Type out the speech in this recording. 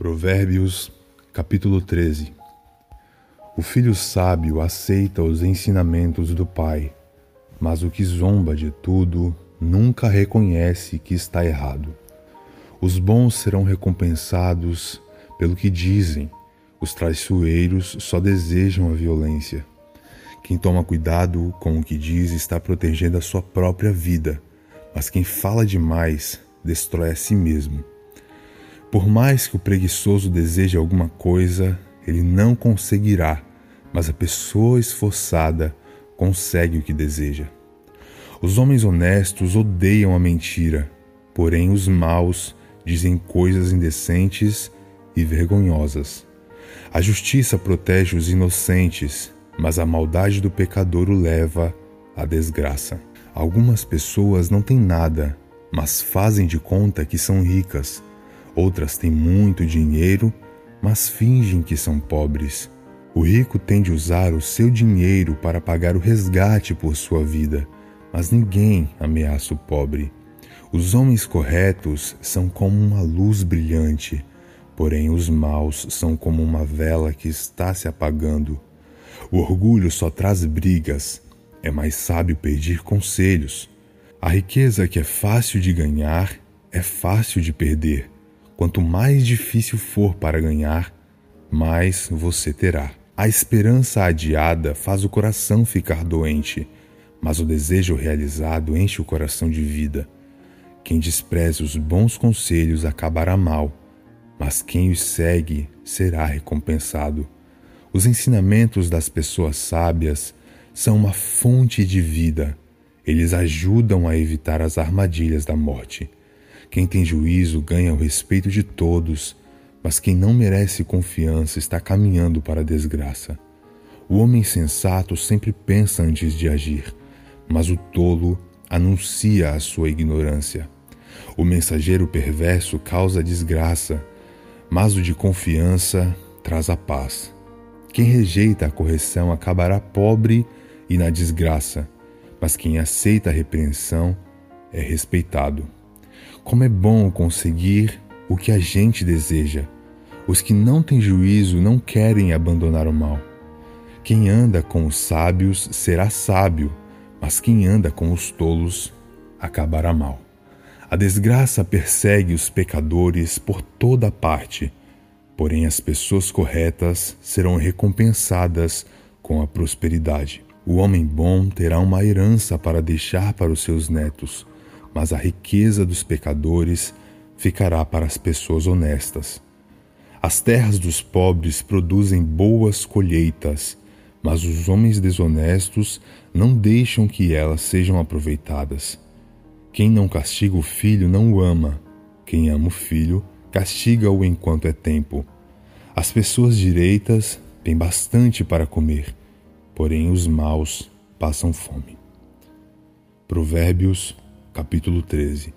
Provérbios, capítulo 13 O filho sábio aceita os ensinamentos do pai, mas o que zomba de tudo nunca reconhece que está errado. Os bons serão recompensados pelo que dizem, os traiçoeiros só desejam a violência. Quem toma cuidado com o que diz está protegendo a sua própria vida, mas quem fala demais destrói a si mesmo. Por mais que o preguiçoso deseje alguma coisa, ele não conseguirá, mas a pessoa esforçada consegue o que deseja. Os homens honestos odeiam a mentira, porém os maus dizem coisas indecentes e vergonhosas. A justiça protege os inocentes, mas a maldade do pecador o leva à desgraça. Algumas pessoas não têm nada, mas fazem de conta que são ricas Outras têm muito dinheiro, mas fingem que são pobres. O rico tem de usar o seu dinheiro para pagar o resgate por sua vida, mas ninguém ameaça o pobre. Os homens corretos são como uma luz brilhante, porém os maus são como uma vela que está se apagando. O orgulho só traz brigas, é mais sábio pedir conselhos. A riqueza que é fácil de ganhar é fácil de perder. Quanto mais difícil for para ganhar, mais você terá. A esperança adiada faz o coração ficar doente, mas o desejo realizado enche o coração de vida. Quem despreza os bons conselhos acabará mal, mas quem os segue será recompensado. Os ensinamentos das pessoas sábias são uma fonte de vida. Eles ajudam a evitar as armadilhas da morte. Quem tem juízo ganha o respeito de todos, mas quem não merece confiança está caminhando para a desgraça. O homem sensato sempre pensa antes de agir, mas o tolo anuncia a sua ignorância. O mensageiro perverso causa desgraça, mas o de confiança traz a paz. Quem rejeita a correção acabará pobre e na desgraça, mas quem aceita a repreensão é respeitado. Como é bom conseguir o que a gente deseja. Os que não têm juízo não querem abandonar o mal. Quem anda com os sábios será sábio, mas quem anda com os tolos acabará mal. A desgraça persegue os pecadores por toda parte, porém as pessoas corretas serão recompensadas com a prosperidade. O homem bom terá uma herança para deixar para os seus netos mas a riqueza dos pecadores ficará para as pessoas honestas. As terras dos pobres produzem boas colheitas, mas os homens desonestos não deixam que elas sejam aproveitadas. Quem não castiga o filho não o ama, quem ama o filho castiga-o enquanto é tempo. As pessoas direitas têm bastante para comer, porém os maus passam fome. Provérbios capítulo 13